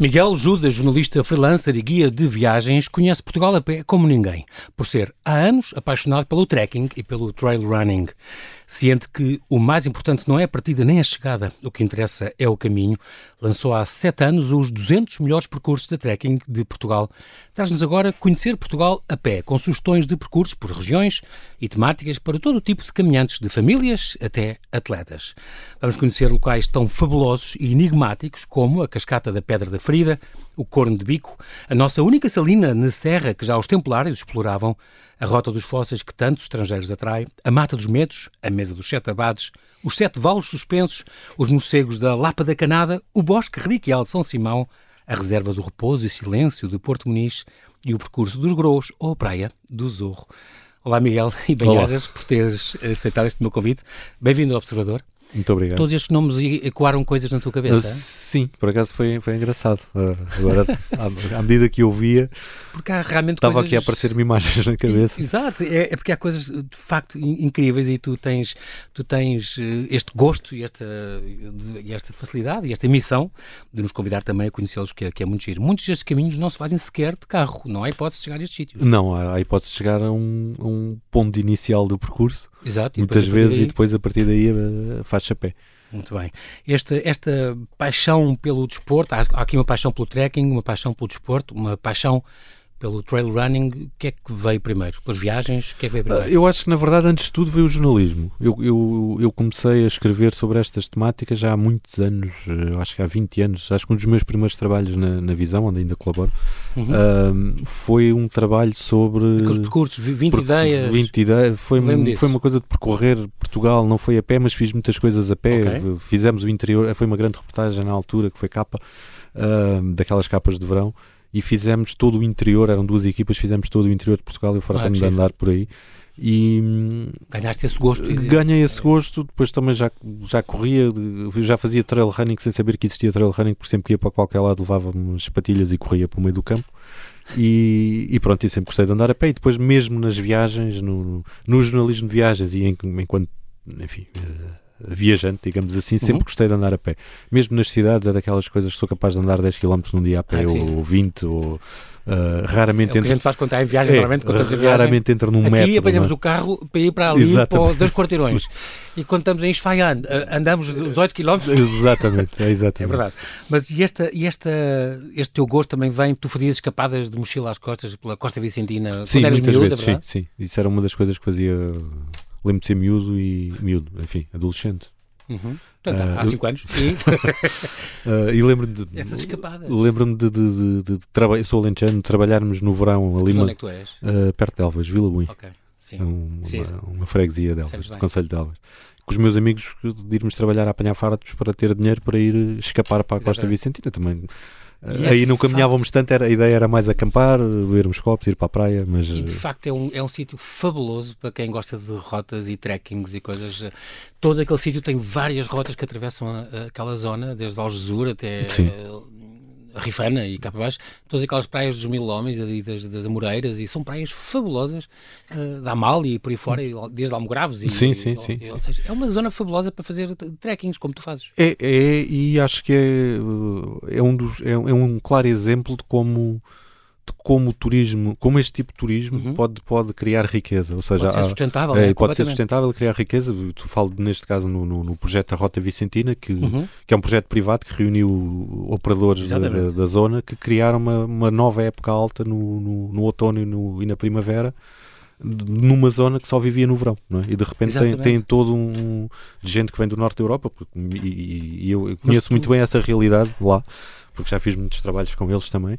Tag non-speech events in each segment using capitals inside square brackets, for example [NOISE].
Miguel Judas, jornalista freelancer e guia de viagens, conhece Portugal a pé como ninguém, por ser há anos apaixonado pelo trekking e pelo trail running. Ciente que o mais importante não é a partida nem a chegada, o que interessa é o caminho, lançou há sete anos os 200 melhores percursos de trekking de Portugal. Traz-nos agora conhecer Portugal a pé, com sugestões de percursos por regiões e temáticas para todo o tipo de caminhantes, de famílias até atletas. Vamos conhecer locais tão fabulosos e enigmáticos como a Cascata da Pedra da Ferida, o Corno de Bico, a nossa única salina na Serra que já os templários exploravam, a Rota dos Fósseis que tantos estrangeiros atrai, a Mata dos Medos, a Mesa dos Sete Abades, os Sete Valos Suspensos, os morcegos da Lapa da Canada, o Bosque Reliquial de São Simão, a Reserva do Repouso e Silêncio de Porto Muniz e o Percurso dos Grous ou a Praia do Zorro. Olá Miguel [LAUGHS] e bem-ajas por teres aceitado este meu convite. Bem-vindo ao Observador. Muito obrigado. Todos estes nomes ecoaram coisas na tua cabeça? Uh, sim, por acaso foi, foi engraçado. Uh, agora, [LAUGHS] à, à, medida que eu via, porque há realmente estava coisas... aqui a aparecer-me imagens na cabeça. Exato, é, é, porque há coisas de facto incríveis e tu tens, tu tens eh, este gosto e esta, e esta facilidade e esta missão de nos convidar também a conhecê-los, que, é, que é muito giro. Muitos destes caminhos não se fazem sequer de carro, não há hipótese de chegar a estes sítios. Não, há hipótese de chegar a um, um ponto inicial do percurso. Exato, muitas vezes, daí... e depois a partir daí eh, faz-se a pé. Muito bem. Esta, esta paixão pelo desporto, há aqui uma paixão pelo trekking, uma paixão pelo desporto, uma paixão pelo trail running, o que é que veio primeiro? Pelas viagens, o que é que veio primeiro? Eu acho que, na verdade, antes de tudo veio o jornalismo. Eu, eu, eu comecei a escrever sobre estas temáticas já há muitos anos, eh, acho que há 20 anos. Acho que um dos meus primeiros trabalhos na, na Visão, onde ainda colaboro, uhum. uh, foi um trabalho sobre... Aqueles percursos, 20 per, ideias. 20 ideias. Foi, foi uma coisa de percorrer Portugal, não foi a pé, mas fiz muitas coisas a pé. Okay. Fizemos o interior, foi uma grande reportagem na altura, que foi capa, uh, daquelas capas de verão e fizemos todo o interior, eram duas equipas, fizemos todo o interior de Portugal e o fartamos ah, de andar por aí. E ganhaste esse gosto? Ganhei esse gosto, depois também já, já corria, já fazia trail running sem saber que existia trail running, por sempre que ia para qualquer lado levava umas patilhas e corria para o meio do campo. E, e, pronto, e sempre gostei de andar a pé. E depois, mesmo nas viagens, no, no jornalismo de viagens e em, enquanto, enfim, uh, viajante, digamos assim, sempre uhum. gostei de andar a pé. Mesmo nas cidades, é daquelas coisas que sou capaz de andar 10 km num dia a pé, ah, ou 20, ou Uh, raramente é que a gente faz quando está em viagem, é, normalmente quando viagem. Raramente entra num Aqui metro. Aqui apanhamos é? o carro para ir para ali, exatamente. para dois quarteirões. [LAUGHS] e quando estamos em Esfaian, andamos 18 km. Exatamente, é exatamente. [LAUGHS] É verdade. Mas e, esta, e esta, este teu gosto também vem, tu fazias escapadas de mochila às costas pela Costa Vicentina sim, quando eras miúda, vezes, sim, sim. Isso era uma das coisas que fazia lembro de ser miúdo e miúdo, enfim, adolescente. Uhum. Portanto, uh, há 5 anos. [LAUGHS] Sim. uh, e lembro-me de. Essas escapadas. Lembro-me de, de, de, de, de trabalhar. Sou alentejano, trabalharmos no verão ali. Onde é que tu és? Uh, perto de Elvas, Vila Bui. Ok. Sim. É um. Uma, uma, freguesia de Elvas, do Conselho de Elvas. Com os meus amigos de irmos trabalhar a apanhar fartos para ter dinheiro para ir escapar para a Costa Vicentina também é aí não caminhávamos tanto, era, a ideia era mais acampar, beber copos, ir para a praia. Mas... E de facto é um, é um sítio fabuloso para quem gosta de rotas e trekkings e coisas. Todo aquele sítio tem várias rotas que atravessam a, aquela zona, desde Algesur até Sim. Rifana e cá para baixo, todas aquelas praias dos Mil Homens e das, das Amoreiras, e são praias fabulosas, uh, da Amália e por aí fora, desde Almograves. E, sim, sim, e, sim, e, seja, é uma zona fabulosa para fazer trekkings, como tu fazes. É, é e acho que é, é, um dos, é, é um claro exemplo de como como o turismo, como este tipo de turismo uhum. pode, pode criar riqueza. Ou seja, pode ser sustentável. É, né? pode ser sustentável, criar riqueza. Tu falo neste caso no, no, no projeto da Rota Vicentina, que, uhum. que é um projeto privado que reuniu operadores da, da, zona que criaram uma, uma nova época alta no, no, no outono e, no, e na primavera numa zona que só vivia no verão, não é? E de repente tem, tem, todo um de gente que vem do norte da Europa, porque, e, e eu, eu conheço tu... muito bem essa realidade lá, porque já fiz muitos trabalhos com eles também.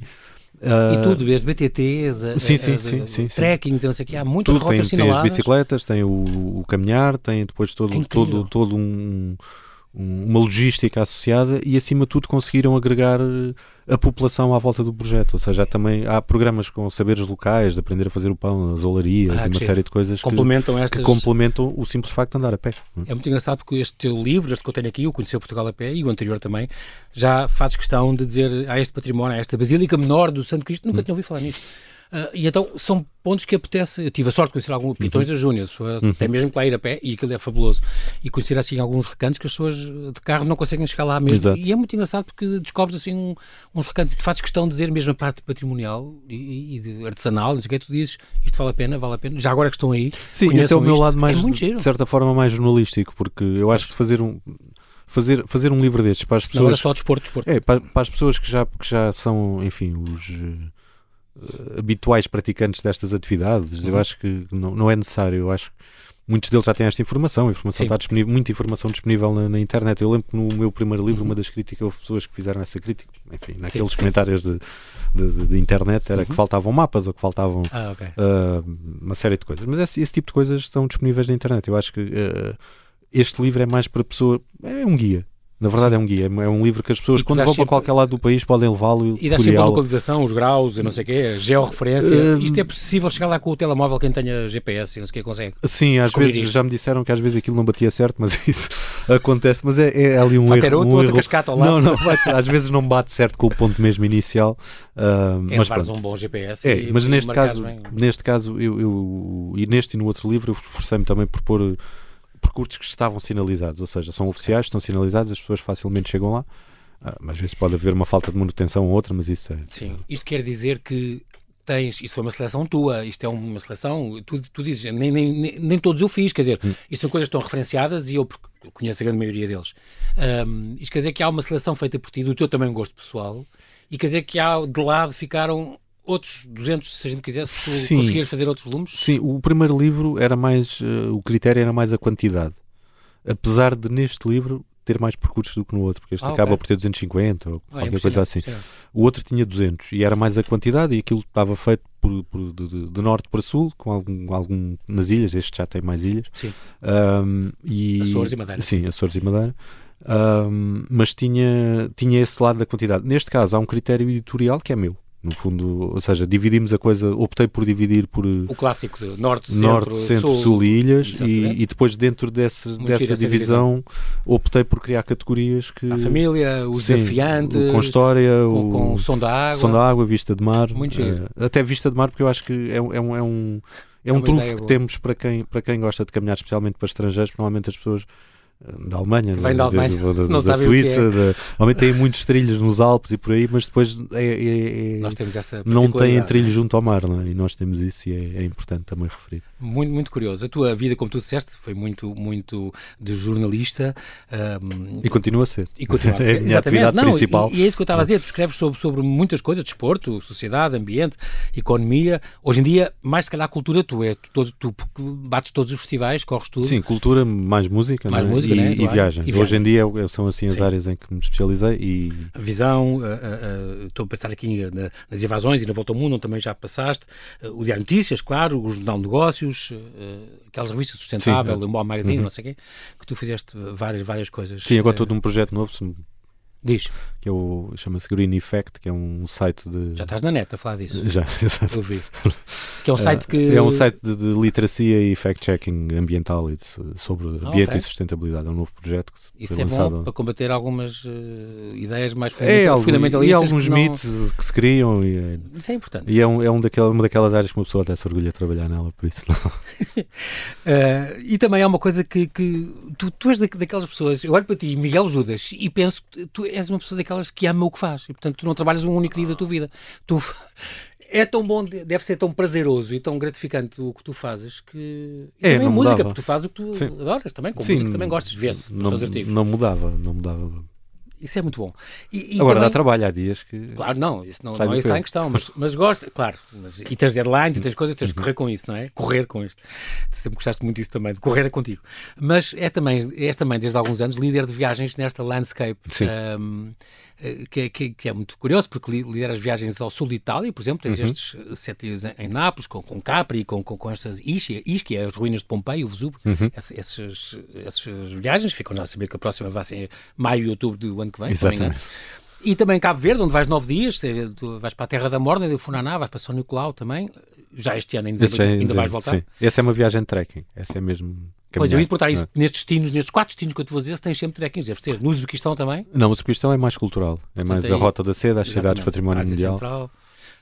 Uh, e tudo, desde BTTs, a, sim, sim, a, sim, sim, trekkings, não sei o que, há muitas tudo, rotas tem, tem as bicicletas, tem o, o caminhar, tem depois todo, é todo, todo um uma logística associada e, acima de tudo, conseguiram agregar eh, a população à volta do projeto. Ou seja, há também há programas com saberes locais, de aprender a fazer o pão, as olarias ah, e uma série de coisas complementam que, estas... que, complementam o simples facto de andar a pé. É muito engraçado porque este teu livro, este que eu tenho aqui, o Conhecer Portugal a Pé, e o anterior também, já fazes questão de dizer a este património, a esta Basílica Menor do Santo Cristo, nunca hum. tinha ouvido falar nisso. Uh, e então são pontos que apetece. Eu tive a sorte de conhecer alguns pitões uhum. da Júnior, uhum. até mesmo que lá ir a pé, e aquilo é fabuloso. E conhecer assim alguns recantos que as pessoas de carro não conseguem chegar lá mesmo. Exato. E é muito engraçado porque descobres assim um, uns recantos que fazes questão de dizer mesmo a parte patrimonial e, e de artesanal, não sei o que, tu dizes isto vale a pena, vale a pena. Já agora que estão aí. Sim, esse é o meu lado mais, é de certa forma, mais jornalístico, porque eu acho que fazer um fazer, fazer um livro destes para as pessoas. Não era só desporto, desporto. É, para, para, as pessoas que já, que já são, enfim, os habituais praticantes destas atividades, uhum. eu acho que não, não é necessário. Eu acho que muitos deles já têm esta informação. Informação Sim. está disponível, muita informação disponível na, na, internet. Eu lembro que no meu primeiro livro, uhum. uma das críticas, houve pessoas que fizeram essa crítica, enfim, naqueles Sim. comentários de, de, de, de, internet, era uhum. que faltavam mapas ou que faltavam ah, okay. uh, uma série de coisas. Mas esse, esse, tipo de coisas estão disponíveis na internet. Eu acho que uh, este livro é mais para pessoa, é um guia. Na verdade Sim. é um guia, é um livro que as pessoas, quando vão para qualquer lado do país, podem levá-lo e dá sempre a localização, os graus, e não sei o quê, a georreferência. Uh, Isto é possível chegar lá com o telemóvel, quem tenha GPS e não sei o que consegue. Sim, às vezes isto. já me disseram que às vezes aquilo não batia certo, mas [LAUGHS] isso acontece. Mas é, é ali um vai erro. Ter outro, um outra cascata ao lado. Não, não, [LAUGHS] vai, às vezes não bate certo com o ponto mesmo inicial. Uh, é, mas pronto. um bom GPS. É, e, mas neste caso, bem. neste caso, eu, eu, e neste e no outro livro, eu forcei-me também por pôr percursos que estavam sinalizados, ou seja, são oficiais, estão sinalizados, as pessoas facilmente chegam lá. Ah, às vezes pode haver uma falta de manutenção ou outra, mas isso é. Sim, isto quer dizer que tens, isso foi uma seleção tua, isto é uma seleção, tu, tu dizes, nem, nem, nem todos eu fiz, quer dizer, hum. isto são coisas que estão referenciadas e eu, eu conheço a grande maioria deles. Um, isto quer dizer que há uma seleção feita por ti, do teu também gosto pessoal, e quer dizer que há de lado ficaram outros 200, se a gente quisesse, Sim. conseguias fazer outros volumes? Sim, o primeiro livro era mais, uh, o critério era mais a quantidade. Apesar de neste livro ter mais percursos do que no outro, porque este ah, acaba okay. por ter 250 ou ah, qualquer é coisa assim. O outro tinha 200 e era mais a quantidade e aquilo estava feito por, por de, de, norte para sul, com algum, algum nas ilhas, este já tem mais ilhas. Sim. Um, e, Açores e Madeira. Sim, Açores e Madeira. Um, mas tinha, tinha esse lado da quantidade. Neste caso, há um critério editorial que é meu. No fundo, ou seja, dividimos a coisa, optei por dividir por o clássico de norte, norte centro, centro sul, sul e ilhas e, e, depois dentro desse, dessa divisão, divisão, optei por criar categorias que a família, o sim, desafiante, com história, com, o, com o som da água, som da água, vista de mar, Muito uh, até vista de mar porque eu acho que é, é um é um é, é um trunfo que boa. temos para quem para quem gosta de caminhar, especialmente para estrangeiros, normalmente as pessoas da Alemanha, vem da, Alemanha. da, da, [LAUGHS] da Suíça, é. da, normalmente tem muitos trilhos nos Alpes e por aí, mas depois é, é, é nós temos essa não tem trilhos junto ao mar, não é? e nós temos isso e é, é, importante também referir. Muito, muito curioso. A tua vida, como tu disseste, foi muito, muito de jornalista. Um, e continua a ser. E continua a [LAUGHS] ser. é a minha Exatamente. atividade não, principal. E, e, é isso que eu estava a dizer, tu escreves sobre, sobre muitas coisas, desporto, sociedade, ambiente, economia. Hoje em dia, mais se calhar cultura, tu, é, tu, tu, tu bates todos os festivais, corres tudo. Sim, cultura, mais música, mais música e, né? e viagem. E Hoje em dia são assim as Sim. áreas em que me especializei e... A visão, uh, uh, estou a pensar aqui na, nas invasões e na Volta ao Mundo, onde também já passaste, uh, o Diário Notícias, claro, o Jornal de Negócios, aquelas revistas sustentável, Sim, o Mall Magazine, uhum. não sei o quê, que tu fizeste várias, várias coisas. Sim, agora estou num projeto novo, se Diz. Que é o, chama-se Green Effect, que é um site de... Já estás na net a falar disso. Já, [LAUGHS] exato. [LAUGHS] Que é um site que... É um site de, de literacia e fact-checking ambiental e de, sobre ah, ambiente okay. e sustentabilidade. É um novo projeto que Isso foi é lançado. bom para combater algumas uh, ideias mais é, fundamentalistas. E alguns que não... mitos que se criam. E é, isso é importante. E é, um, é um daquela, uma daquelas áreas que uma pessoa até se orgulha de trabalhar nela, por isso não. uh, [LAUGHS] [LAUGHS] e também há uma coisa que, que tu, tu és daquelas pessoas, eu olho para ti, Miguel Judas, e penso que tu és uma pessoa daquelas que ama o que faz. E, portanto, tu não trabalhas um único dia da tua vida. Tu é tão bom, deve ser tão prazeroso e tão gratificante o que tu fazes que. E é, também a música, porque tu fazes o que tu Sim. adoras também, com Sim, música também gostas, vê-se nos seus artigos. Não mudava, não mudava. Isso é muito bom. E, e Agora também... dá trabalho, há dias que. Claro, não, isso não, não está em questão, mas, mas gosto, claro. Mas, e tens deadlines e tens coisas, tens de uhum. correr com isso, não é? Correr com isto. Tu sempre gostaste muito disso também, de correr é contigo. Mas é também, és também, desde há alguns anos, líder de viagens nesta landscape. Sim. Um, eh, que, é, que, que, é muito curioso, porque lidera as viagens ao sul de Itália, por exemplo, tens uhum. estes sete dias em, em Nápoles, com, com Capri, com, com, com estas Ischia, Ischia, as ruínas de Pompeia, o Vesúvio, uhum. essas, essas, viagens, ficam já a saber que a próxima vai ser maio e outubro do ano que vem. Exatamente. E também Cabo Verde, onde vais nove dias, vais para a Terra da Morna, de Funaná, vais para São Nicolau também, já este ano, em dezembro, é, ainda vais voltar. Sim. Essa é uma viagem de trekking, essa é mesmo Pois eu ia perguntar isso, é? nestes destinos, nestes quatro destinos que eu te vou dizer, tens sempre trekkings, deves ter. No Uzbequistão também? Não, o Uzbequistão é mais cultural, é Portanto, mais a Rota da Seda, as cidades património Ásia mundial. Central,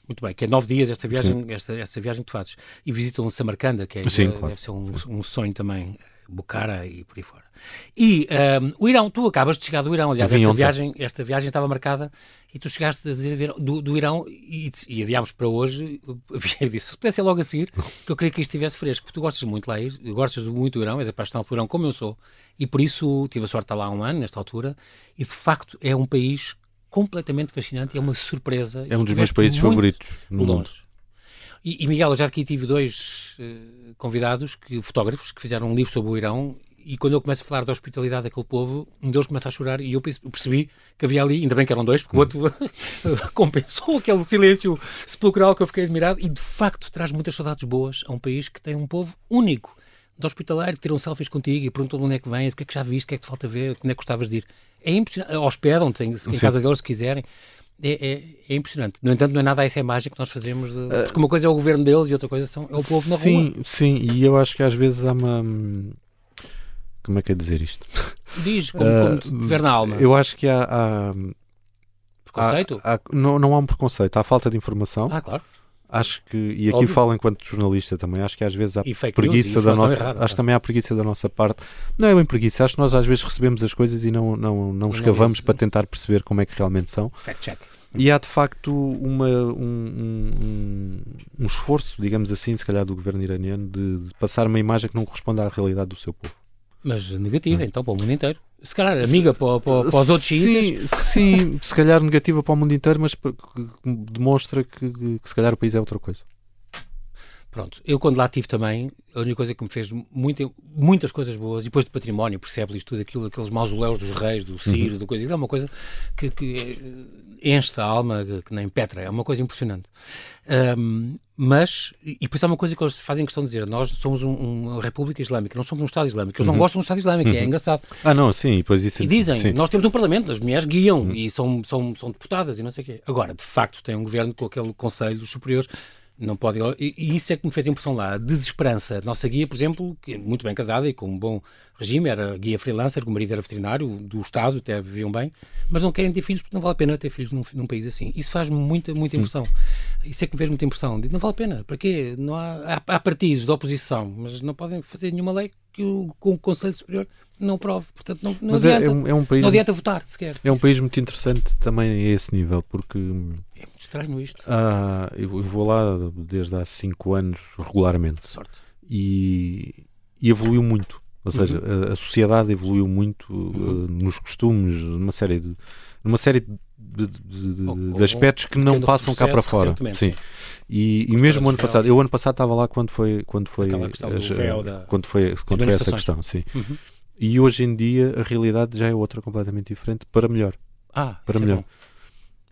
Muito bem, que é nove dias esta viagem, esta, esta viagem que tu fazes. E visitam Samarcanda, que é, Sim, deve claro. ser um, um sonho também. Bukhara e por aí fora. E um, o Irão, tu acabas de chegar do Irão, aliás, esta viagem, esta viagem estava marcada e tu chegaste a dizer do, do Irão e, e adiámos para hoje. [LAUGHS] Eu disse, se pudesse logo a seguir, que eu queria que isto estivesse fresco, porque tu gostas muito lá, gostas muito do Irão, és apaixonado pelo Irão, como eu sou, e por isso tive a sorte de estar lá há um ano, nesta altura, e de facto é um país completamente fascinante é uma surpresa. É um dos meus países favoritos no mundo. longe. E, e, Miguel, eu já aqui tive dois eh, convidados, que, fotógrafos, que fizeram um livro sobre o Irão e quando eu começo a falar da hospitalidade daquele povo, um deles começa a chorar e eu perce- percebi que havia ali, ainda bem que eram dois, porque o outro [LAUGHS] compensou aquele silêncio sepulcral que eu fiquei admirado e de facto traz muitas saudades boas a um país que tem um povo único de hospitalário, que tiram selfies contigo e perguntam de onde é que vens, o que é que já viste, o que é que te falta ver, onde é que gostavas de ir. É impressionante, hospedam-te em, casa deles se quiserem. É, é- é impressionante. No entanto, não é nada essa imagem que nós fazemos. De... Porque uma coisa é o governo deles e outra coisa são, é o povo na Ah, sim, rua. Sim, e eu acho que às vezes há uma. Como é que é dizer isto? Diz, como, Ah, como te tiver na alma. Eu acho que há. há- Preconceito? há- há- não, não há um preconceito, há falta de informação. Ah, claro. Acho que, e aqui Óbvio. falo enquanto jornalista também, acho que às vezes há news, preguiça da nossa. errada, acho também há preguiça da nossa parte. Não é bem preguiça, acho que nós às vezes recebemos as coisas e não, não, não escavamos esse- para tentar perceber como é que realmente são. Fact check. E há de facto uma, um, um- um- um esforço, digamos assim, se calhar do governo iraniano, de, de passar uma imagem que não corresponde à realidade do seu povo. Mas negativa, então, para o mundo inteiro. Se calhar, amiga para, para, para os outros sim, sim, se calhar negativa para o mundo inteiro, mas demonstra que, que se calhar o país é outra coisa. Pronto, eu quando lá estive também, a única coisa que me fez muita, muitas coisas boas, e depois de património, percebes isto tudo aquilo, aqueles mausoléus dos reis, do Ciro, Uhum. do coisa, é uma coisa que, que eh, enche a alma, que, nem Petra, é uma coisa impressionante. Ahm, mas, e por isso é uma coisa que eles fazem questão de dizer, nós somos um- uma república islâmica, não somos um Estado islâmico, eles não gostam de um Estado islâmico, é engraçado. Ah, não, sim, depois isso. E dizem, sim. nós temos um Parlamento, as mulheres guiam e são, são, são deputadas e não sei o quê. Agora, de facto, tem um governo com aquele Conselho dos Superiores, não pode. E, isso é que me fez impressão lá. A desesperança. Nossa guia, por exemplo, que é muito bem casada e com um bom regime, era guia freelancer, o marido era veterinário do Estado, até viviam bem, mas não querem ter filhos porque não vale a pena ter filhos num, num país assim. Isso faz muita, muita impressão. Isso é que me fez muita impressão. Não vale a pena. Para quê? Não há, há, há partidos de oposição, mas não podem fazer nenhuma lei que o, com o Conselho Superior não aprove. Portanto, não, não Mas é, adianta. é um, é um país. Não adianta votar, sequer. É um país muito interessante também a esse nível, porque É muito estranho isto. ah, eu eu vou lá desde há 5 anos regularmente Sorte. e, e evoluiu muito. Ou seja, Uhum. a, a sociedade evoluiu muito uh, nos costumes, numa série de, numa série de, de- de- de- Ou- de aspectos que não passam cá para fora. Sim. E, e mesmo o ano passado, eu ano passado estava lá quando foi quando foi as- da- quando foi quando foi essa questão, sim. Uhum. E hoje em dia a realidade já é outra completamente diferente para melhor. Ah, Para isso melhor. É.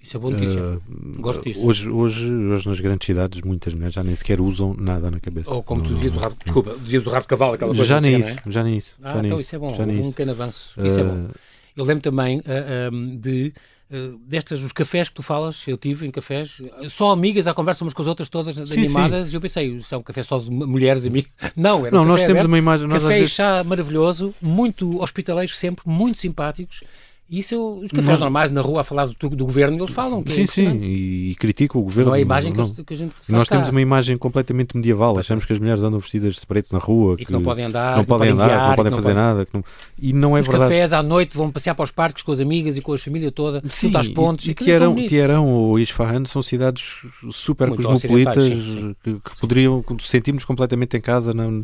Isso é boa notícia. Uh, Gosto disso. Hoje, hoje, hoje nas grandes cidades muitas mulheres já nem sequer usam nada na cabeça. Ou como tu Não- dizias do rabo, desculpa, dizias do rabo de cavalo, aquela coisa já assim, nem não é? isso, já nem isso. Ah, já então isso, é bom, já houve um pequeno avanço. Isso é bom. Uh, Eu lembro também ah, ah, de ah, destas, os cafés que tu falas, eu tive em cafés, só amigas à conversa umas com as outras, todas Sim, animadas, e eu pensei, isso é um café só de mulheres e amigas. [LAUGHS] Não, era um Não, nós café temos aberto, uma imagem. Nós café vezes, chá maravilhoso, muito hospitaleiros sempre, muito simpáticos. Isso, os cafés Nós- normais na rua a falar do, do governo, eles falam. que é sim, sim, e, e critica o governo. Não é a imagem que, não. eles- que a gente faz Nós temos uma imagem completamente medieval. Achamos que as mulheres andam vestidas de preto na rua, E que não podem andar, não que podem andar, guiar, não podem que fazer nada. que E não é Os verdade. cafés à noite vão passear para os parques com as amigas e com a família toda, Sim, junto às pontes. e, e é bonito. Teherão ou Isfahan são cidades super Muito cosmopolitas ocidentais, sim, que, que poderiam sentirmos completamente em casa não-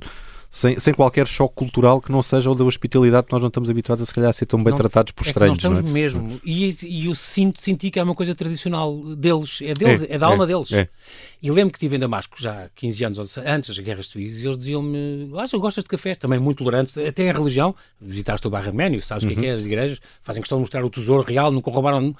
sem, sem qualquer choque cultural que não seja o da hospitalidade que nós não estamos habituados a se calhar a ser tão bem Não, tratados por É estranhos. nós estamos não é? mesmo. E, e eu sinto, senti que é uma coisa tradicional deles. É deles, é, É, da alma é, deles. é. E lembro que estive em Damasco já há 15 anos antes das guerras civis e eles diziam-me: Ah, gostas de cafés, também muito tolerantes, até a religião. Visitaste o Barra Ménio, sabes o que é que Uhum. é? As igrejas fazem questão de mostrar o tesouro real, nunca roubaram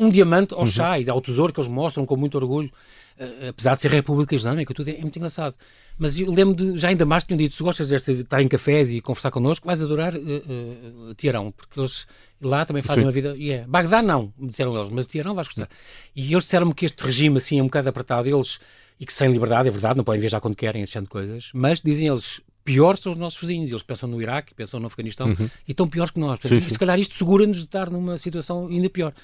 um diamante Uhum. ao chá e ao tesouro que eles mostram com muito orgulho. eh, apesar de ser República Islâmica, tudo é, é muito engraçado. Mas eu lembro de, já em Damasco, tinham dito: se gostas de estar em cafés e conversar connosco, vais adorar uh, uh, Teherão, porque eles lá também fazem Sim. uma vida. E é. Bagdá não, me disseram eles, mas Teherão vais gostar. E eles disseram-me que este regime assim é um bocado apertado, eles, e que sem liberdade, é verdade, não podem viajar quando querem, esse de coisas, mas dizem eles. Pior são os nossos vizinhos, eles pensam no Iraque, pensam no Afeganistão e estão piores que nós. Portanto, Sim, e sim. se calhar isto segura-nos de estar numa situação ainda pior.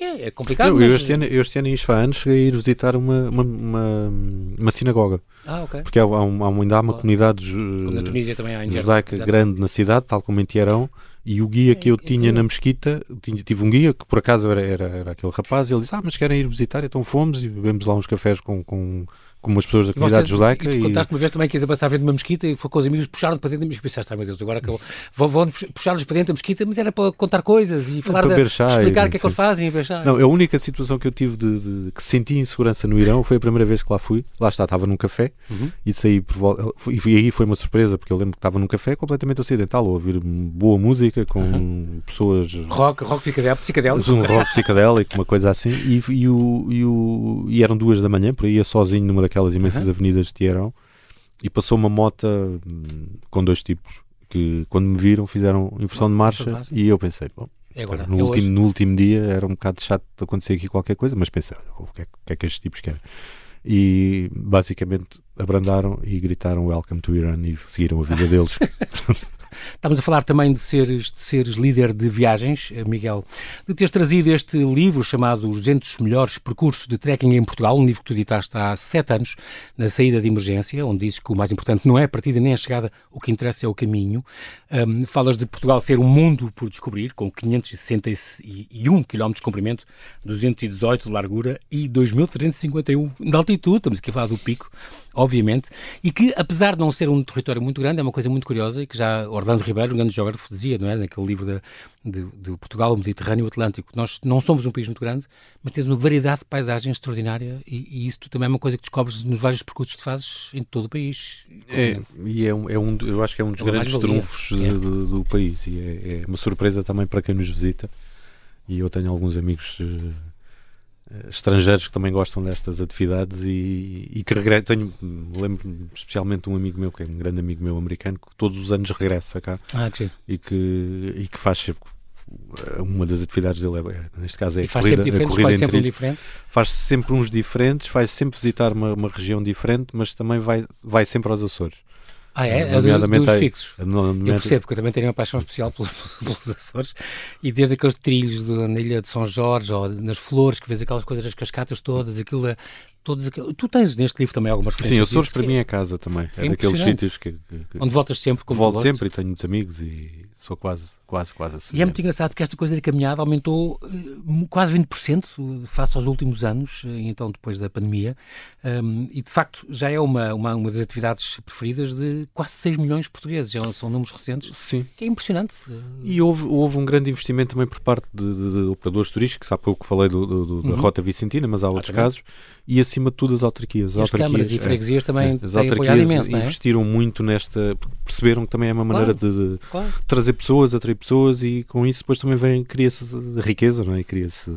É, é complicado. Eu, mas... eu este ano, eu este ano em Isfahan cheguei a ir visitar uma, uma, uma, uma sinagoga. Ah, ok. Porque há, há, um- há ainda há uma Claro. comunidade ju- Como na Tunísia também há em judaica grande na cidade, tal como em Tiarão, e o guia que eu É, é tinha na mesquita, tinha, tive um guia que por acaso era, era, era aquele rapaz, e ele disse: Ah, mas querem ir visitar? Então fomos e bebemos lá uns cafés com, com, com umas pessoas da comunidade judaica. E E, contaste uma vez também que ias a passar a frente de uma mesquita e foi com os amigos, puxaram-te para dentro da mesquita. Pensaste, ai meu Deus, agora que eu [LAUGHS] vão puxar-nos para dentro da mesquita, mas era para contar coisas e falar para da, explicar o que é que eles fazem e chá. Não, a única situação que eu tive de, de- que senti insegurança no Irão foi a primeira vez que lá fui. Lá está, estava num café Uhum. e saí por volta. E e aí foi uma surpresa, porque eu lembro que estava num café completamente ocidental, a ouvir boa música com pessoas. Rock, rock psicadélico. Um rock psicadélico, uma coisa assim, e, e, o, e, o, e eram duas da manhã, por aí ia sozinho numa daquelas imensas avenidas de Teherão, e passou uma moto com dois tipos que, quando me viram, fizeram inversão de marcha, e eu pensei, bom, É agora. no, é último, hoje. no último dia era um bocado chato de acontecer aqui qualquer coisa, mas pensei, o que é, o que é que estes tipos querem? E basicamente abrandaram e gritaram Welcome to Iran e seguiram a vida deles. [LAUGHS] Estamos a falar também de seres, de seres líder de viagens, eh, Miguel, de teres trazido este livro chamado Os 200 Melhores Percursos de Trekking em Portugal, um livro que tu editaste há sete anos, na saída de emergência, onde dizes que o mais importante não é a partida nem a chegada, o que interessa é o caminho. Ahm, falas de Portugal ser um mundo por descobrir, com 561 km de comprimento, 218 de largura e 2.351 de altitude, estamos aqui a falar do pico, obviamente, e que, apesar de não ser um território muito grande, é uma coisa muito curiosa e que já Orlando Ribeiro, um grande geógrafo, dizia, não é? Naquele livro da- de, de Portugal, o Mediterrâneo e o Atlântico. Nós não somos um país muito grande, mas temos uma variedade de paisagens extraordinária e, e isso também é uma coisa que descobres nos vários percursos que fazes em todo o país. É, e é um, é um, eu acho que é um dos É grandes trunfos É. do, do país e é, é uma surpresa também para quem nos visita. E eu tenho alguns amigos eh, estrangeiros que também gostam destas atividades e, e que regresso. Tenho, lembro especialmente de um amigo meu, que é um grande amigo meu americano, que todos os anos regressa cá Ah, e que, e que faz sempre. Uma das atividades dele, é, neste caso, é E faz corrida, sempre a diferente, corrida em sempre um diferente. faz sempre uns diferentes, vai sempre visitar uma, uma região diferente, mas também vai, vai sempre aos Açores. Ah, é? É Nomeadamente dos fixos. Eu percebo, porque eu também tenho uma paixão especial pelos, [LAUGHS] pelos Açores e desde aqueles trilhos de- na ilha de São Jorge ou nas flores, que vês aquelas coisas, as cascatas todas, aquilo é. Todos aquilo, tu tens neste livro também algumas Sim, referências Açores disso, para mim é casa também. É, é daqueles sítios que, que- Onde voltas sempre, como volto sempre e tenho muitos amigos e sou quase, quase, quase assim. E é muito engraçado porque esta coisa da caminhada aumentou eh, quase 20% face aos últimos anos, eh, então depois da pandemia, e de facto já é uma, uma, uma das atividades preferidas de quase 6 milhões de portugueses, já são números recentes, Sim. que é impressionante. E houve, houve um grande investimento também por parte de, de- de operadores turísticos, há pouco falei do, do- da Uhum. Rota Vicentina, mas há outros também. casos, e acima de tudo as autarquias. E as câmaras e é, freguesias também As têm apoiado autarquias imenso, é? investiram muito nesta. porque Perceberam que também é uma maneira de, de Claro. trazer pessoas, atrair pessoas e com isso depois também vem, cria-se riqueza, não é? E Cria-se.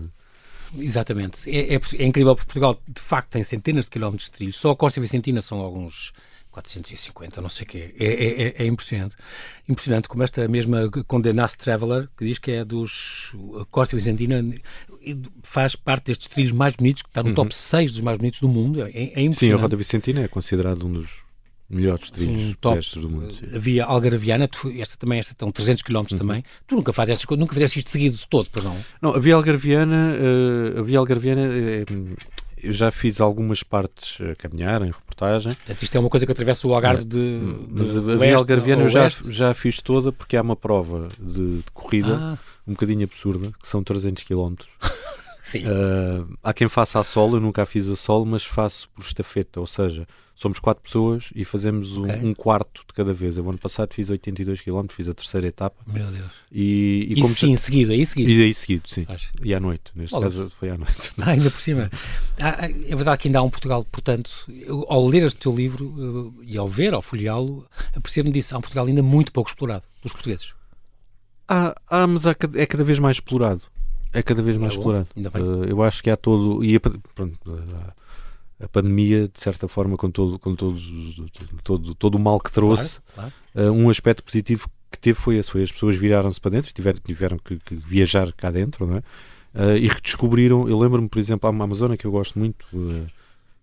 Exatamente. É, é, é incrível porque Portugal, de facto, tem centenas de quilómetros de trilhos. Só a Costa Vicentina são alguns 450, não sei o quê. É, é, é- é impressionante. Impressionante como esta mesma Condenasse Traveler, que diz que é dos... A Costa Vicentina faz parte destes trilhos mais bonitos, que está no top 6 dos mais bonitos do mundo. É, é impressionante. Sim, a Rota Vicentina é considerado um dos melhores trilhos top. do mundo. sim. Havia Algarviana, tu- esta também, esta estão 300 km Uhum. também. Tu nunca fazes estas coisas, nunca fizeste isto seguido de todo, pois não? Não, a Via Algarviana, eh, a Via Algarviana eh, eu já fiz algumas partes a caminhar, em reportagem, Portanto, isto é uma coisa que atravessa o Algarve de, mas de a, a Via Algarviana eu já, já fiz toda porque há uma prova de, de corrida Ah, um bocadinho absurda, que são 300 km. [LAUGHS] sim. Uh, há quem faça a solo, eu nunca a fiz a solo, mas faço por estafeta, ou seja, somos quatro pessoas e fazemos um, Ok. um quarto de cada vez. Eu ano passado fiz 82 km, fiz a terceira etapa Meu Deus. e, e E, como sim, seguido, aí seguido. e aí seguido, sim. Faz. E à noite, neste caso foi à noite. [LAUGHS] Ah, ainda por cima. Ah, ah, é verdade que ainda há um Portugal, portanto, eu, ao ler este teu livro eh, e ao ver, ao folheá-lo, apercebo-me disso. Há um Portugal ainda muito pouco explorado, dos portugueses. Ah, ah, mas é cada vez mais explorado. É cada vez mais bom, explorado. Uh, eu acho que há todo. E a, pronto, a, pandemia, de certa forma, com todo, com todos, os- todo, todo o mal que trouxe, Claro, claro. Uh, um aspecto positivo que teve foi esse, foi as pessoas viraram-se para dentro, tiveram, tiveram que, que viajar cá dentro, não é? Uh, e redescobriram, eu lembro-me, por exemplo, há uma Amazônia que eu gosto muito,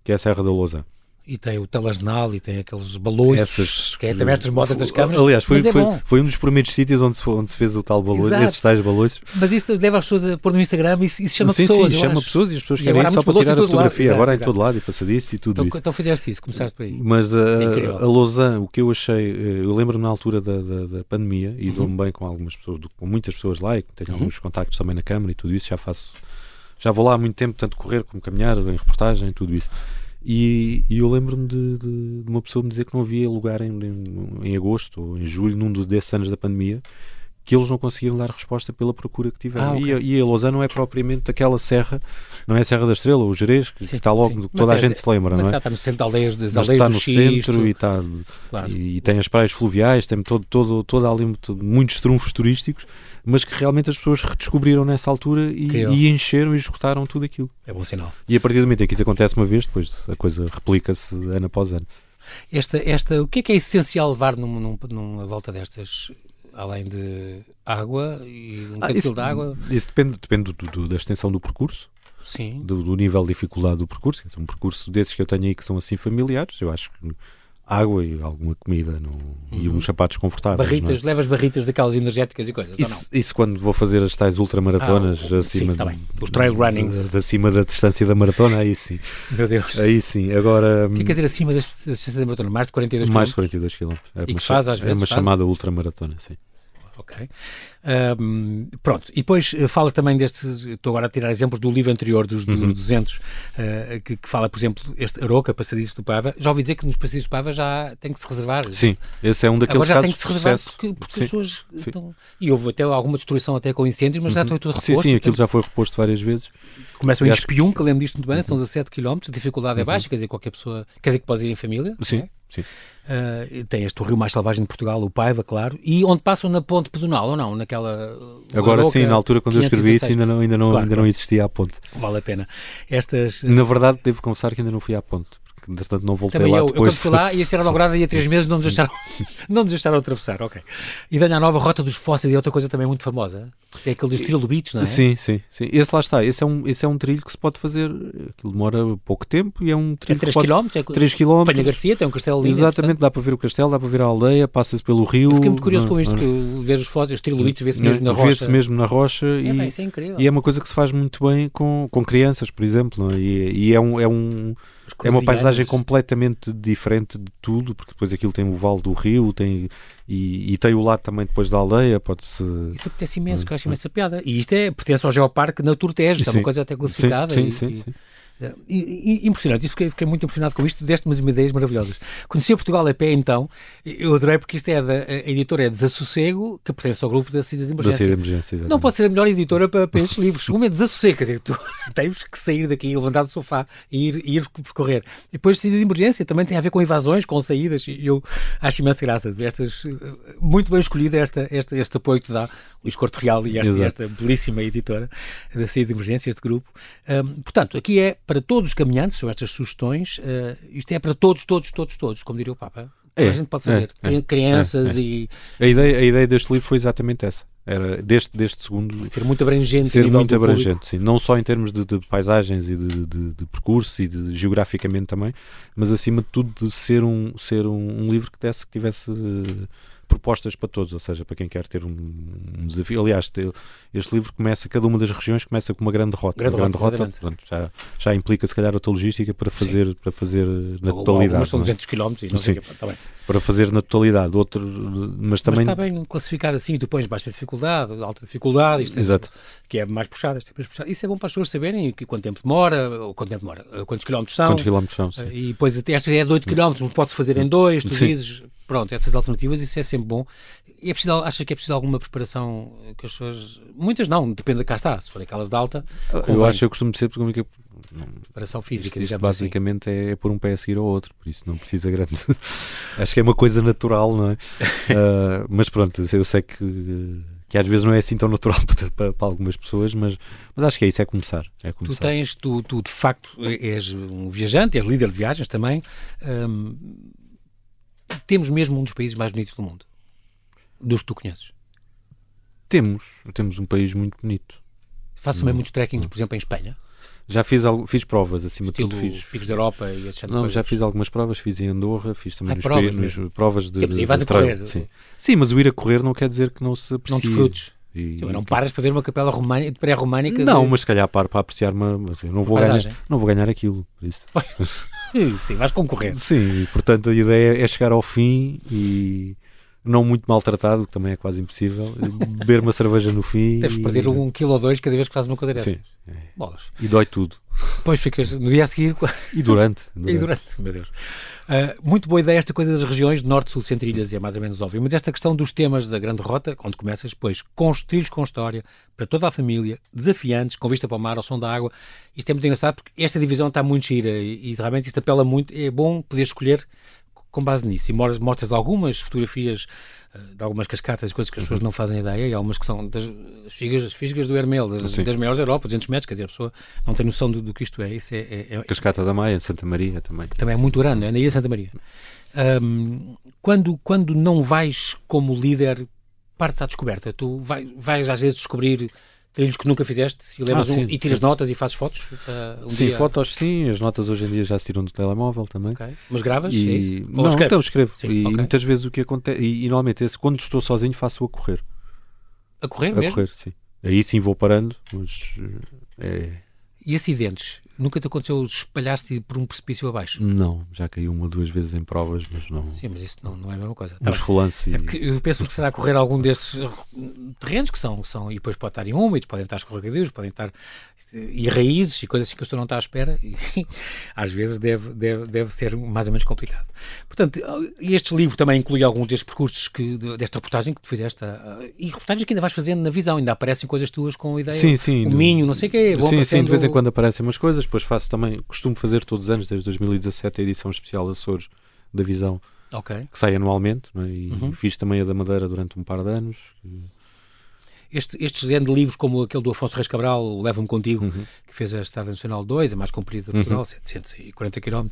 que é a Serra da Lousã. E tem o telajnal e tem aqueles balões, Essas- que é também estas modas das câmaras. Aliás, foi, é foi, foi um dos primeiros sítios onde se, onde se fez o tal balões, esses tais balões. Mas isso leva as pessoas a pôr no Instagram e isso, isso chama sim, pessoas. sim, chama acho. pessoas e as pessoas E querem agora ir só para tirar a todo lado, fotografia. exato, agora há em todo lado e passadiço e tudo Então, isso. então fizeste isso, começaste por aí. Mas a, incrível. a Lausanne, o que eu achei, eh, eu lembro-me na altura da, da, da pandemia e Uhum. dou-me bem com algumas pessoas, com muitas pessoas lá e que tenho alguns contactos também na Câmara e tudo isso, já faço, já vou lá há muito tempo, tanto correr como caminhar, em reportagem, tudo isso. E, e eu lembro-me de, de- de uma pessoa me dizer que não havia lugar em, em, em agosto ou em julho, num dos desses anos da pandemia, que eles não conseguiam dar resposta pela procura que tiveram. Ah, ok. e, a- e a Lausanne não é propriamente aquela serra, não é a Serra da Estrela, o Jerez, que, Sim, está logo, sim. que Mas toda a gente se lembra, não é? está, no centro de aldeias, das aldeias está no Xisto, centro e, está, claro. e, e tem as praias fluviais, tem todo, todo, todo ali muito- muitos trunfos turísticos, mas que realmente as pessoas redescobriram nessa altura e, e encheram e esgotaram tudo aquilo. É bom sinal. E a partir do momento em que isso acontece uma vez, depois a coisa replica-se ano após ano. Esta, esta, o que é que é essencial levar num, num- numa volta destas, além de água e um Ah, cantil isso, de água? isso depende, depende do- do- da extensão do percurso, Sim. do, do nível de dificuldade do percurso. Um percurso desses que eu tenho aí que são assim familiares, eu acho que água e alguma comida não- e uns sapatos confortáveis. é? Barritas, levas barritas daquelas energéticas e coisas, Isso, isso quando vou fazer as tais ultramaratonas Ah, acima sim, tá. Os trail runnings. de, acima da distância da maratona, aí sim. Meu Deus. Aí sim. Agora O que é que quer dizer acima das distâncias da maratona? Mais de 42 mais de km? 42 km. É que uma faz, às É vezes, uma faz? chamada ultramaratona, sim. Ok. Pronto, e depois eh, falas também deste, estou agora a tirar exemplos do livro anterior, dos, dos Uhum. 200, eh, que, que fala, por exemplo, este Aroca, Passadizos do Pava. Já ouvi dizer que nos Passadizos do Pava já tem que se reservar. Sim, esse é um daqueles Agora já casos tem que se reservar de sucesso. porque, porque Sim, as pessoas sim. Uhum. estão... E houve até alguma destruição até com incêndios, mas já está tudo Sim, reposto. sim, aquilo portanto, já foi reposto várias vezes. Começam em acho que- lembro disto muito bem, são 17 km, a dificuldade é baixa, quer dizer, qualquer pessoa... Quer dizer que podes ir em família. Sim, sim. E tem este o rio mais selvagem de Portugal, o Paiva, claro, e onde passam na ponte pedonal, ou não? Naquela... uh, Agora sim, na altura quando eu escrevi isso 516. ainda não, ainda não, Claro, ainda não existia a ponte. Vale a pena. Estas... Na verdade, devo confessar que ainda não fui à ponte, entretanto não voltei Também lá eu, eu quando depois. fui lá ia ser inaugurada e há três [LAUGHS] meses não nos deixaram, [LAUGHS] não nos deixaram atravessar, ok. E daí a nova Rota dos Fósseis é outra coisa também muito famosa. É aquele dos trilobites, não é? Sim, sim, sim. Esse lá está. Esse é, um, esse é um trilho que se pode fazer. Aquilo demora pouco tempo e é um É trilho 3 que pode... km, é 3 km. Penha Garcia tem um castelo lindo. Exatamente, dá para ver o castelo, dá para ver a aldeia, passa-se pelo rio. Eu fiquei muito curioso não- com isto, não- que ver os fósseis, os trilobites, vê-se mesmo na Vê-se rocha. mesmo na rocha É, e, é incrível. e é uma coisa que se faz muito bem com, com crianças, por exemplo. é? E, e é, um, é, um, é uma paisagem completamente diferente de tudo, porque depois aquilo tem o vale do rio tem, e, e tem o lado também depois da aldeia, pode-se. Isso apetece imenso, que eu acho imensa piada. E isto é, pertence ao Geoparque Natur Tejo, é Sim. uma coisa até classificada. Sim, sim, e- sim. E- e- impressionante, isso fiquei, fiquei muito impressionado com isto, deste-me umas ideias maravilhosas. Conhecia Portugal a pé então, eu adorei porque isto é da, a editora é Desassossego, que pertence ao grupo da Cidade de Emergência. de emergência, Não pode ser a melhor editora para, para estes livros. Uma é desassossego, quer dizer, tu [LAUGHS] tens que sair daqui, levantar do sofá e ir, ir percorrer. E depois, saída de emergência também tem a ver com invasões, com saídas, e eu acho imensa graça. Estas, eh, muito bem escolhida esta, esta, este apoio que te dá Luís Corte Real e esta, esta belíssima editora da saída de emergência, este grupo. Ahm, portanto, aqui é para todos os caminhantes, são estas sugestões, eh, isto é para todos, todos, todos, todos, como diria o Papa. É, a gente pode é, fazer. é, Crianças é, é. e A ideia, a ideia deste livro foi exatamente essa. Era deste, deste segundo ser muito abrangente. ser muito abrangente, sim. não só em termos de, de paisagens e de, de, de percurso e de geograficamente também, mas acima de tudo de ser um, ser um, um livro que desse, que tivesse eh, propostas para todos, ou seja, para quem quer ter um, um desafio. Aliás, te- este livro começa, cada uma das regiões começa com uma grande rota. Grande uma grande rota, rota, portanto, já, já implica se calhar outra logística para fazer, para fazer na Ou totalidade. Algumas são não é? 200 km e não sei. Tá. Para fazer na totalidade. Outro, mas Mas também. está bem classificado assim, tu pões baixa dificuldade, alta dificuldade, isto é, Exato. que é mais puxado, isto é mais puxado. Isso é bom para as pessoas saberem que quanto tempo demora, ou quanto tempo demora, quantos quilómetros são. Quantos quilómetros são? sim. E depois esta é de 8 km, mas pode-se fazer em dois, tu Sim. dizes, pronto, essas alternativas, isso é sempre bom. E é preciso, acha que é preciso alguma preparação que as pessoas. Muitas não, depende de cá está. Se forem aquelas de alta, Eu convém. acho, eu costumo dizer porque é que preparação física, Isto, isto assim. basicamente é, é pôr um pé a seguir ao outro, por isso não precisa grande. [LAUGHS] Acho que é uma coisa natural, não é? [LAUGHS] Ah, mas pronto, eu sei que, que às vezes não é assim tão natural [LAUGHS] para, para- para algumas pessoas, mas, mas acho que é isso, é começar. É Tu começar. tens, tu, tu de facto és um viajante, és líder de viagens também. Hum, temos mesmo um dos países mais bonitos do mundo. Dos que tu conheces. Temos, temos um país muito bonito. Faço também muitos trekkings, por exemplo, em Espanha. Já fiz, fiz provas, acima Estilo de tudo fiz. Picos da Europa e etc. Não, já fiz algumas provas, fiz em Andorra, fiz também Ah, nos, provas nos- mesmo. provas de, Tipo, e de- vais de a correr. Sim. sim, mas o ir a correr não quer dizer que não se Não aprecie. desfrutes. E- Sim, não paras para ver uma capela românica, pré-românica. Não, de- mas se calhar paro para apreciar uma. eu não vou, Paisagem. ganhar, não vou ganhar aquilo. Por isso. [LAUGHS] Sim, vais concorrer. Sim, portanto a ideia é chegar ao fim e não muito maltratado, que também é quase impossível, beber uma cerveja no fim. Deves e... perder um quilo ou dois cada vez que fazes uma coisa dessas. Sim, é. Bolas. e dói tudo. Depois ficas no dia a seguir E durante. [LAUGHS] e durante. Meu Deus. Ah, muito boa ideia esta coisa das regiões norte, sul, centro e ilhas, é mais ou menos óbvio. Mas esta questão dos temas da grande rota, onde começas, pois, com os trilhos com história, para toda a família, desafiantes, com vista para o mar, ao som da água. Isto é muito engraçado porque esta divisão está muito gira e, e realmente isto apela muito. É bom poder escolher com base nisso. E mostras, algumas fotografias ah, de algumas cascatas e coisas que as pessoas não fazem ideia, e algumas que são das as figas, as fisgas do Hermel, das, das maiores da Europa, 200 metros, quer dizer, a pessoa não tem noção do, do que isto é. Isso é, é- é- Cascata da Maia, Santa Maria também. também é muito grande, é na Ilha de Santa Maria. Ahm, quando, quando não vais como líder, partes à descoberta. Tu vai, vais às vezes descobrir trilhos que nunca fizeste e, levas Ah, um- e tiras sim. notas e fazes fotos? ah, um Sim, dia? fotos sim, as notas hoje em dia já se tiram do telemóvel também. Ok. Mas gravas? é E... Ou Não, escreves? então escrevo. Sim, e ok. muitas vezes o que acontece, e, e normalmente esse, quando estou sozinho faço a correr. A correr A mesmo? correr, sim. Aí sim vou parando, mas eh, é, E acidentes? Nunca te aconteceu espalhaste por um precipício abaixo? Não, já caí uma ou duas vezes em provas, mas não. Sim, mas isso não, não é a mesma coisa. Tá bem. esfolanço e. É eu penso que será correr algum desses terrenos que são, são e depois pode estar em úmidos, podem estar escorregadios, podem estar e raízes e coisas assim que a pessoa não está à espera e [LAUGHS] às vezes deve, deve, deve ser mais ou menos complicado. Portanto, este livro também inclui alguns destes percursos que, de- desta reportagem que tu fizeste e reportagens que ainda vais fazendo na visão, ainda aparecem coisas tuas com ideia. Sim, sim. O de- Minho, não sei o quê. Sim, sim, de vez em quando aparecem umas coisas, depois faço também, costumo fazer todos os anos, desde 2017, a edição especial Açores da Visão, Ok. que sai anualmente, é? e Uhum. fiz também a da Madeira durante um par de anos. Este, estes de livros, como aquele do Afonso Reis Cabral, o Leva-me Contigo, Uhum. que fez a Estrada Nacional 2, a mais comprida de Portugal, 740 km.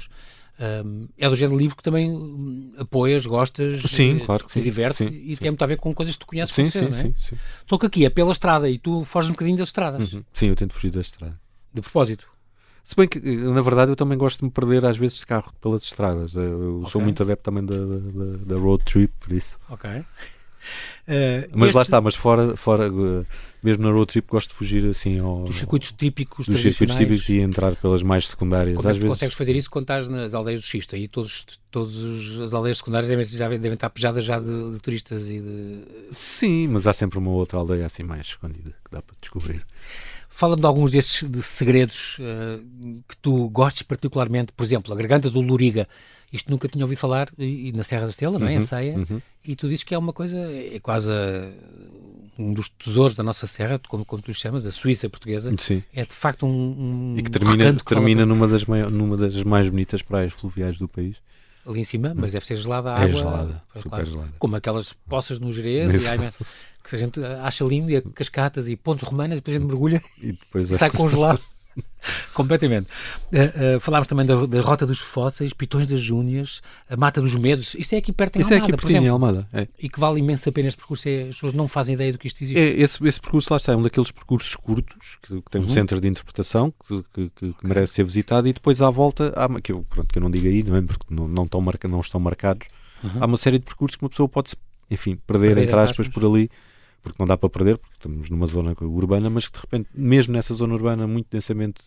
Um, é do género de livro que também hum, apoias, gostas, Sim, eh, claro que te diverte Sim, e sim. tem muito a ver com coisas que tu conheces Sim, sim, não é? sim, sim. Só que aqui é pela estrada e tu foges um bocadinho das estradas, Uhum. Sim, eu tento fugir da estrada. de propósito. Se bem que, eh, na verdade, eu também gosto de me perder às vezes de carro pelas estradas. Eu eu Ok. sou muito adepto também da, da, da- road trip, por isso. Ok. [LAUGHS] Eh, Mas lá este- está, mas fora, fora eh, mesmo na road trip, gosto de fugir assim ao, Dos circuitos típicos, dos circuitos típicos e entrar pelas mais secundárias. Como é às tu vezes, consegues fazer isso quando estás nas aldeias do Xisto? Aí todos, todos os- as aldeias secundárias devem, já devem estar pejadas já de, de turistas e de... Sim, mas há sempre uma outra aldeia assim mais escondida que dá para descobrir. Fala-me de alguns desses de segredos eh, que tu gostes particularmente. Por exemplo, a garganta do Loriga. Isto nunca tinha ouvido falar, e, e na Serra da Estrela, não é? Em Uhum, Ceia. uhum. E tu dizes que é uma coisa, é quase eh, um dos tesouros da nossa serra, como, como tu chamas, a Suíça portuguesa. Sim. É de facto um, um E que termina, que termina numa, das numa das mais bonitas praias fluviais do país. Ali em cima, mas deve ser gelada a É água. gelada, Pois, super claro. gelada. Como aquelas poças no Jerez, e que a gente acha lindo, e a cascatas e pontos romanos, depois a gente mergulha E depois [LAUGHS] e sai congelado. [LAUGHS] [LAUGHS] Completamente. Uh, uh, falámos também da, da Rota dos Fósseis, Pitões das Júnias, a Mata dos Medos. Isto é aqui perto em Isso é Almada, aqui por pertinho exemplo. Almada. É. E que vale imenso a pena este percurso. É, as pessoas não fazem ideia do que isto existe. É, esse, esse percurso lá está, é um daqueles percursos curtos que, que tem um Uhum. centro de interpretação que, que- que- merece ser visitado e depois à volta, há, que, eu, pronto, que eu não digo aí, não é? Porque não, não, estão, marca, não estão marcados, Uhum. há uma série de percursos que uma pessoa pode, enfim, perder, Perder, entre aspas. por ali, porque não dá para perder, porque estamos numa zona urbana, mas que de repente, mesmo nessa zona urbana muito densamente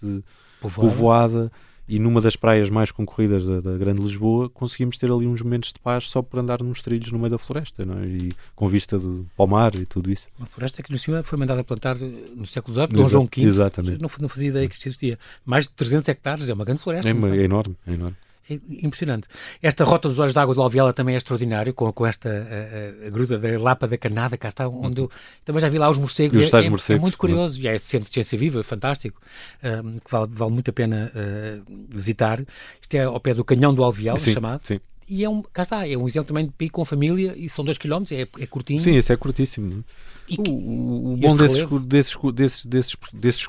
Povoada. povoada e numa das praias mais concorridas da, da Grande Lisboa, conseguimos ter ali uns momentos de paz só por andar nos trilhos no meio da floresta, não é? E com vista de, para o mar e tudo isso. Uma floresta que no cima foi mandada a plantar eh, no século XVIII, Dom João V. Exatamente. Não, não fazia ideia que existia. Mais de 300 hectares, é uma grande floresta. É, é enorme, é enorme. É impressionante. Esta rota dos olhos d'água de Alviela também é extraordinário, com, com esta a, a- gruta da Lapa da Canada, cá está, onde eu também já vi lá os morcegos. E os é, é- é morcegos, muito curioso, e é centro de ciência viva, fantástico, ahm, que vale, vale muito a pena ah, visitar. Isto é ao pé do Canhão do Alviela, sim, chamado. sim. E é um, cá está, é um exemplo também de pico com família, e são 2 km, é, é curtinho. Sim, esse é curtíssimo. não é? E O, que- o- o bom desses, desses, desses, desses, desses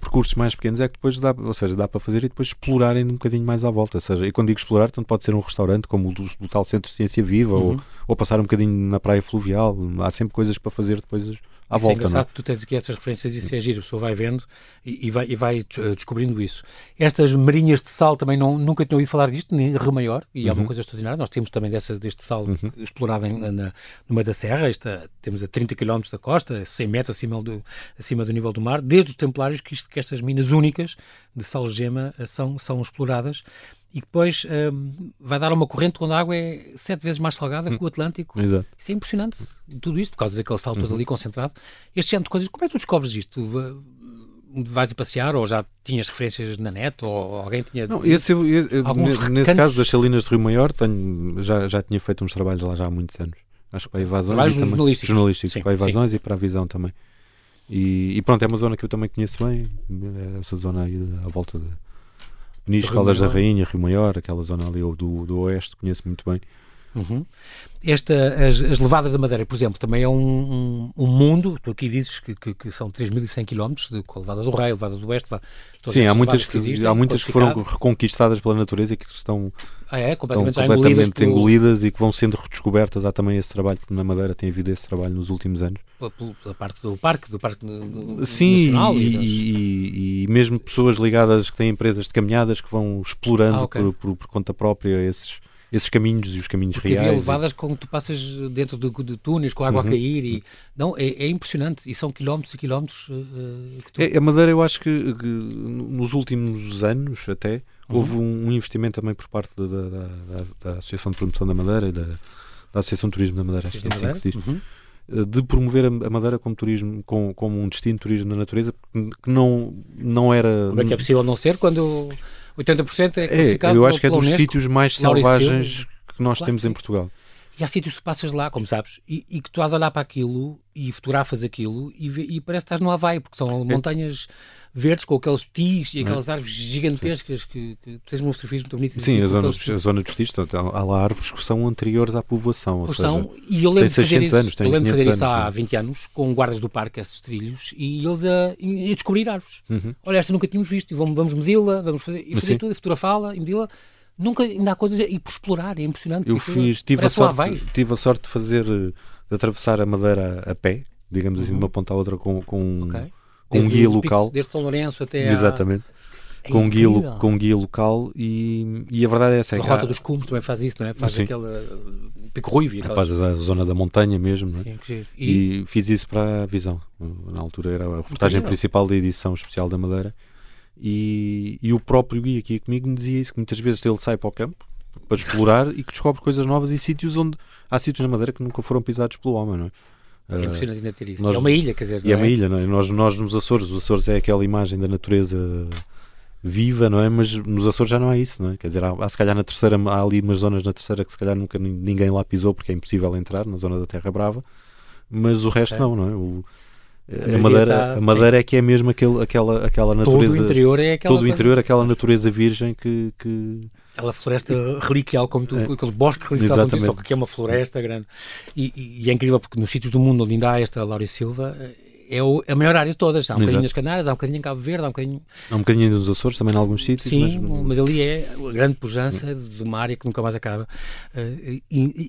percursos mais pequenos é que depois dá, ou seja, dá para fazer e depois explorarem um bocadinho mais à volta. Ou seja, e quando digo explorar, tanto pode ser um restaurante como o do, do tal Centro de Ciência Viva uhum. ou, ou passar um bocadinho na praia fluvial. Há sempre coisas para fazer depois à isso volta. É engraçado que tu tens aqui estas referências e isso é giro, a pessoa vai vendo e, e, vai, e vai eh, descobrindo isso. Estas marinhas de sal também não, nunca tinha ouvido falar disto, nem Rio Maior, e uhum. é uma uhum. coisa extraordinária. Nós temos também dessa, deste sal uhum. explorado em, na, no meio da serra, esta, temos a 30 km da costa, 100 metros acima do, acima do nível do mar, desde os templários que, isto, que estas minas únicas de sal-gema eh, são, são exploradas e depois um, vai dar uma corrente onde a água é sete vezes mais salgada hum. que o Atlântico. Exato. Isso é impressionante. Tudo isto por causa daquele sal todo uhum. ali concentrado. Este género de coisas, como é que tu descobres isto? vais a passear ou já tinhas referências na net ou alguém tinha não, esse, esse, nesse caso das Salinas de Rio Maior tenho, já, já tinha feito uns trabalhos lá já há muitos anos acho que para evasões também, jornalísticos, jornalísticos sim, para evasões sim. e para a visão também e, e, pronto, é uma zona que eu também conheço bem essa zona aí à volta de Peniche, Caldas da Rainha, Rio Maior, aquela zona ali do, do oeste, conheço muito bem. Uhum. Esta, as, as, levadas da Madeira, por exemplo, também é um, um, um mundo. Tu aqui dizes que, que, que são 3.100 km com a levada do Rei, a levada do Oeste. Sim, há muitas que, existem, há muitas que foram reconquistadas pela natureza e que estão, ah, é? completamente, estão completamente engolidas, engolidas e que vão sendo redescobertas. Há também esse trabalho, porque na Madeira tem havido esse trabalho nos últimos anos. Pela, parte do parque, do parque do, Sim, nacional. E, e, e, e, mesmo pessoas ligadas que têm empresas de caminhadas que vão explorando ah, okay. por, por, por conta própria esses esses caminhos e os caminhos Porque reais. havia levadas e... com tu passas dentro de, de túneis com a água uhum. a cair e não é, é, impressionante e são quilómetros e quilómetros. Uh, tu... é, a Madeira eu acho que, que, nos últimos anos até uhum. houve um, um, investimento também por parte da, da, da, da, Associação de Promoção da Madeira e da, da Associação de Turismo da Madeira, acho que é assim que se diz. Uhum de promover a Madeira como turismo, como, como um destino de turismo na natureza, que não, não era. Como é que é possível não ser quando 80% é classificado é, Eu acho que é dos sítios mais selvagens que nós claro, temos em Portugal. E há sítios que tu passas lá, como sabes, e, e que tu vais olhar para aquilo e fotografas aquilo e, vê, e parece que estás no Havaí, porque são é. montanhas verdes com aqueles tis e aquelas é. árvores gigantescas que, que, tens uma fotografia muito bonita. Sim, a zona, dos, a zona dos tis, há lá árvores que são anteriores à povoação. Ou seja, são, e eu lembro de fazer isso, anos, eu lembro de fazer isso há 20 anos com guardas do parque, esses trilhos, e eles a, a descobrir árvores. Uhum. Olha, esta nunca tínhamos visto, e vamos, vamos medi-la, vamos fazer, e fazer Sim. tudo, fotografá-la e medi-la nunca ainda há coisas e por explorar, é impressionante. Eu fiz, tive a, sorte, tive a sorte de fazer, de atravessar a Madeira a pé, digamos assim, uhum. de uma ponta à outra com, com, okay. com um guia local. desde São Lourenço até Exatamente. A... É com, guia, com guia local e, e a verdade é essa. É a Rota há... dos Cumes também faz isso, não é? Faz Sim. aquele uh, pico ruivo. Aquelas... a zona da montanha mesmo, é? Sim, e... e... fiz isso para a Visão. Na altura era a reportagem principal da edição especial da Madeira e, e o próprio guia aqui comigo me dizia isso, que muitas vezes ele sai para o campo para explorar e que descobre coisas novas e sítios onde há sítios na Madeira que nunca foram pisados pelo homem, não é? É impressionante ainda ter isso. Nós, é uma ilha, quer dizer. É uma é? ilha, não é? Nós, nós nos Açores, os Açores é aquela imagem da natureza viva, não é? Mas nos Açores já não é isso, não é? Quer dizer, há, há se calhar na terceira, há ali umas zonas na terceira que se calhar nunca ninguém lá pisou porque é impossível entrar, na zona da Terra Brava, mas o resto é. não, não é? O, a, Madeira, tá, a Madeira é que é mesmo aquele, aquela, aquela natureza. Todo o interior é aquela. Todo o interior, aquela natureza virgem que. que... Aquela floresta reliquial, como tu, é. aqueles bosques reliquiais, só que é uma floresta grande. E, e, e, é incrível porque nos sítios do mundo onde ainda há esta Laura Silva, é o, a maior área de todas. Há um Exato. bocadinho nas Canárias, há um bocadinho em Cabo Verde, há um bocadinho. Há um bocadinho nos Açores, também em alguns sítios. Sim, mas, mas ali é a grande pujança de uma área que nunca mais acaba. Uh,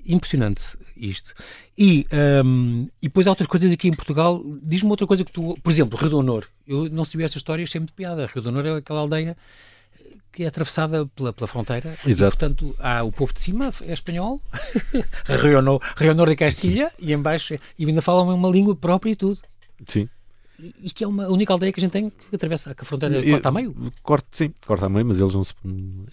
impressionante isto. E, um, e depois há outras coisas aqui em Portugal. Diz-me outra coisa que tu. Por exemplo, Rio do Honor. Eu não sabia esta história, achei muito piada. Rio do Honor é aquela aldeia que é atravessada pela, pela fronteira. Exato. E, portanto, há o povo de cima é espanhol, [LAUGHS] Rio Honor, de Castilha, e embaixo, e ainda falam uma língua própria e tudo. Sim. E, que é uma única aldeia que a gente tem que atravessa a fronteira e, corta a meio. Corta, sim, corta a meio, mas eles não se,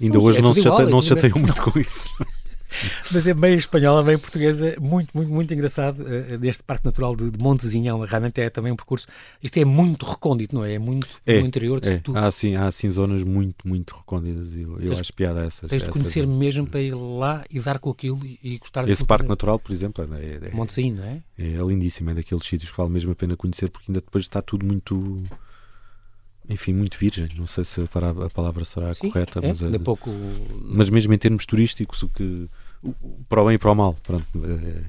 ainda hoje é não, se chateiam, não se chateiam muito com isso. [LAUGHS] [LAUGHS] Mas é meio espanhola, meio portuguesa, muito, muito, muito engraçado uh, deste Parque Natural de, de Montezinhão. Realmente é também um percurso. Isto é muito recôndito, não é? É muito é, no interior. É. Há, assim, há assim zonas muito, muito recônditas. Eu, eu acho piada essas. Tens de conhecer essas... mesmo para ir lá e dar com aquilo e, e gostar Esse Parque Natural, por exemplo, é, é, Montezinho, não é? É, é lindíssimo. É daqueles sítios que vale mesmo a pena conhecer porque ainda depois está tudo muito enfim, muito virgem. Não sei se a palavra será Sim, correta, é, mas, é, pouco... mas mesmo em termos turísticos, o que para o bem e para o mal. Pronto, é,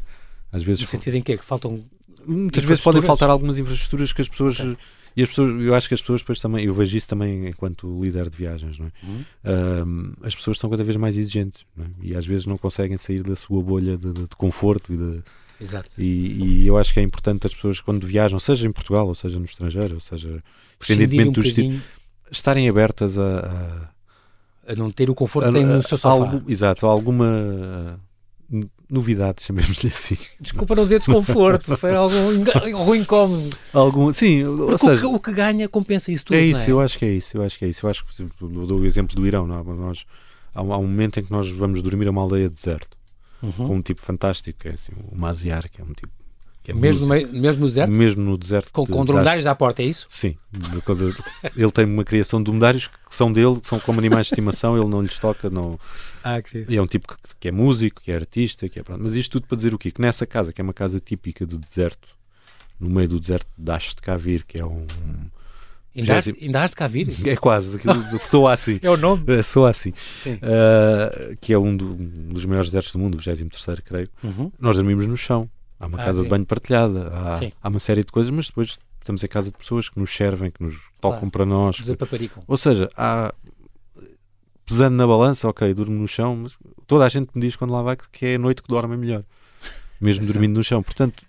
às vezes. No sentido em que, é que faltam Muitas vezes podem faltar algumas infraestruturas que as pessoas. Okay. E as pessoas, eu acho que as pessoas depois também, eu vejo isso também enquanto líder de viagens, não é? Uhum. as pessoas estão cada vez mais exigentes é? e às vezes não conseguem sair da sua bolha de, de, de conforto e de, Exato. E, e, eu acho que é importante as pessoas quando viajam, seja em Portugal ou seja no estrangeiro, ou seja, independentemente um dos estilos, estarem abertas a, a, a, não ter o conforto que têm no seu sofá. Exato, alguma novidade, chamemos-lhe assim. Desculpa não dizer desconforto, [LAUGHS] foi algum, algum incómodo. Algum, sim, ou seja, o, que, o que ganha compensa isso tudo. É isso, é? eu acho que é isso, eu acho que é isso. Eu acho que, dou o exemplo do Irão, não? É? Nós, há, um, há um momento em que nós vamos dormir a uma aldeia de deserto, uhum. com um tipo fantástico, que é assim, o Maziar, que é um tipo é mesmo, no, mesmo no deserto? Mesmo no deserto. Com, de, com dromedários à porta, é isso? Sim. ele tem uma criação de dromedários que são dele, que são como animais de estimação, ele não lhes toca. Não... Ah, que e é um tipo que, que, é músico, que é artista, que é pronto. Mas isto tudo para dizer o quê? Que nessa casa, que é uma casa típica de deserto, no meio do deserto de Ash de Cavir, que é um. Ainda, has, ainda has de cá vir? É quase, soa assim. [LAUGHS] é o nome? É, soa assim. Uh, que é um, do, um, dos maiores desertos do mundo, o 23, creio. Uhum. Nós dormimos no chão. Há uma ah, casa sim. de banho partilhada, há, há, uma série de coisas, mas depois estamos em casa de pessoas que nos servem, que nos tocam claro. para nós. Que... Ou seja, há pesando na balança, ok, durmo no chão, mas toda a gente me diz quando lá vai que é a noite que dorme melhor, mesmo dormindo no chão. Portanto,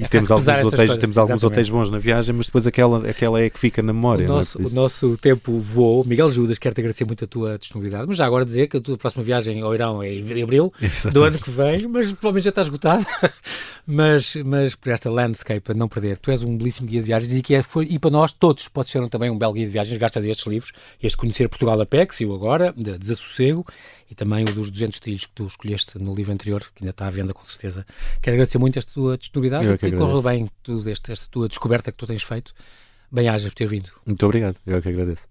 e é temos alguns, hotéis, coisas, temos alguns hotéis bons na viagem, mas depois aquela, aquela é que fica na memória. O nosso, é o nosso tempo voou. Miguel Judas, quero-te agradecer muito a tua disponibilidade, mas já agora dizer que a tua próxima viagem ao Irão é em abril Exatamente. do ano que vem, mas provavelmente já está esgotado. [LAUGHS] mas, mas por esta landscape, a não perder, tu és um belíssimo guia de viagens e, que é, foi, e para nós todos pode ser também um belo guia de viagens, graças a estes livros, este Conhecer Portugal a pé, que saiu agora, de Desassossego, e também o dos 200 trilhos que tu escolheste no livro anterior, que ainda está à venda com certeza. Quero agradecer muito esta tua disponibilidade e correu bem tudo este, esta tua descoberta que tu tens feito. Bem-aja por ter vindo. Muito obrigado, eu é que agradeço.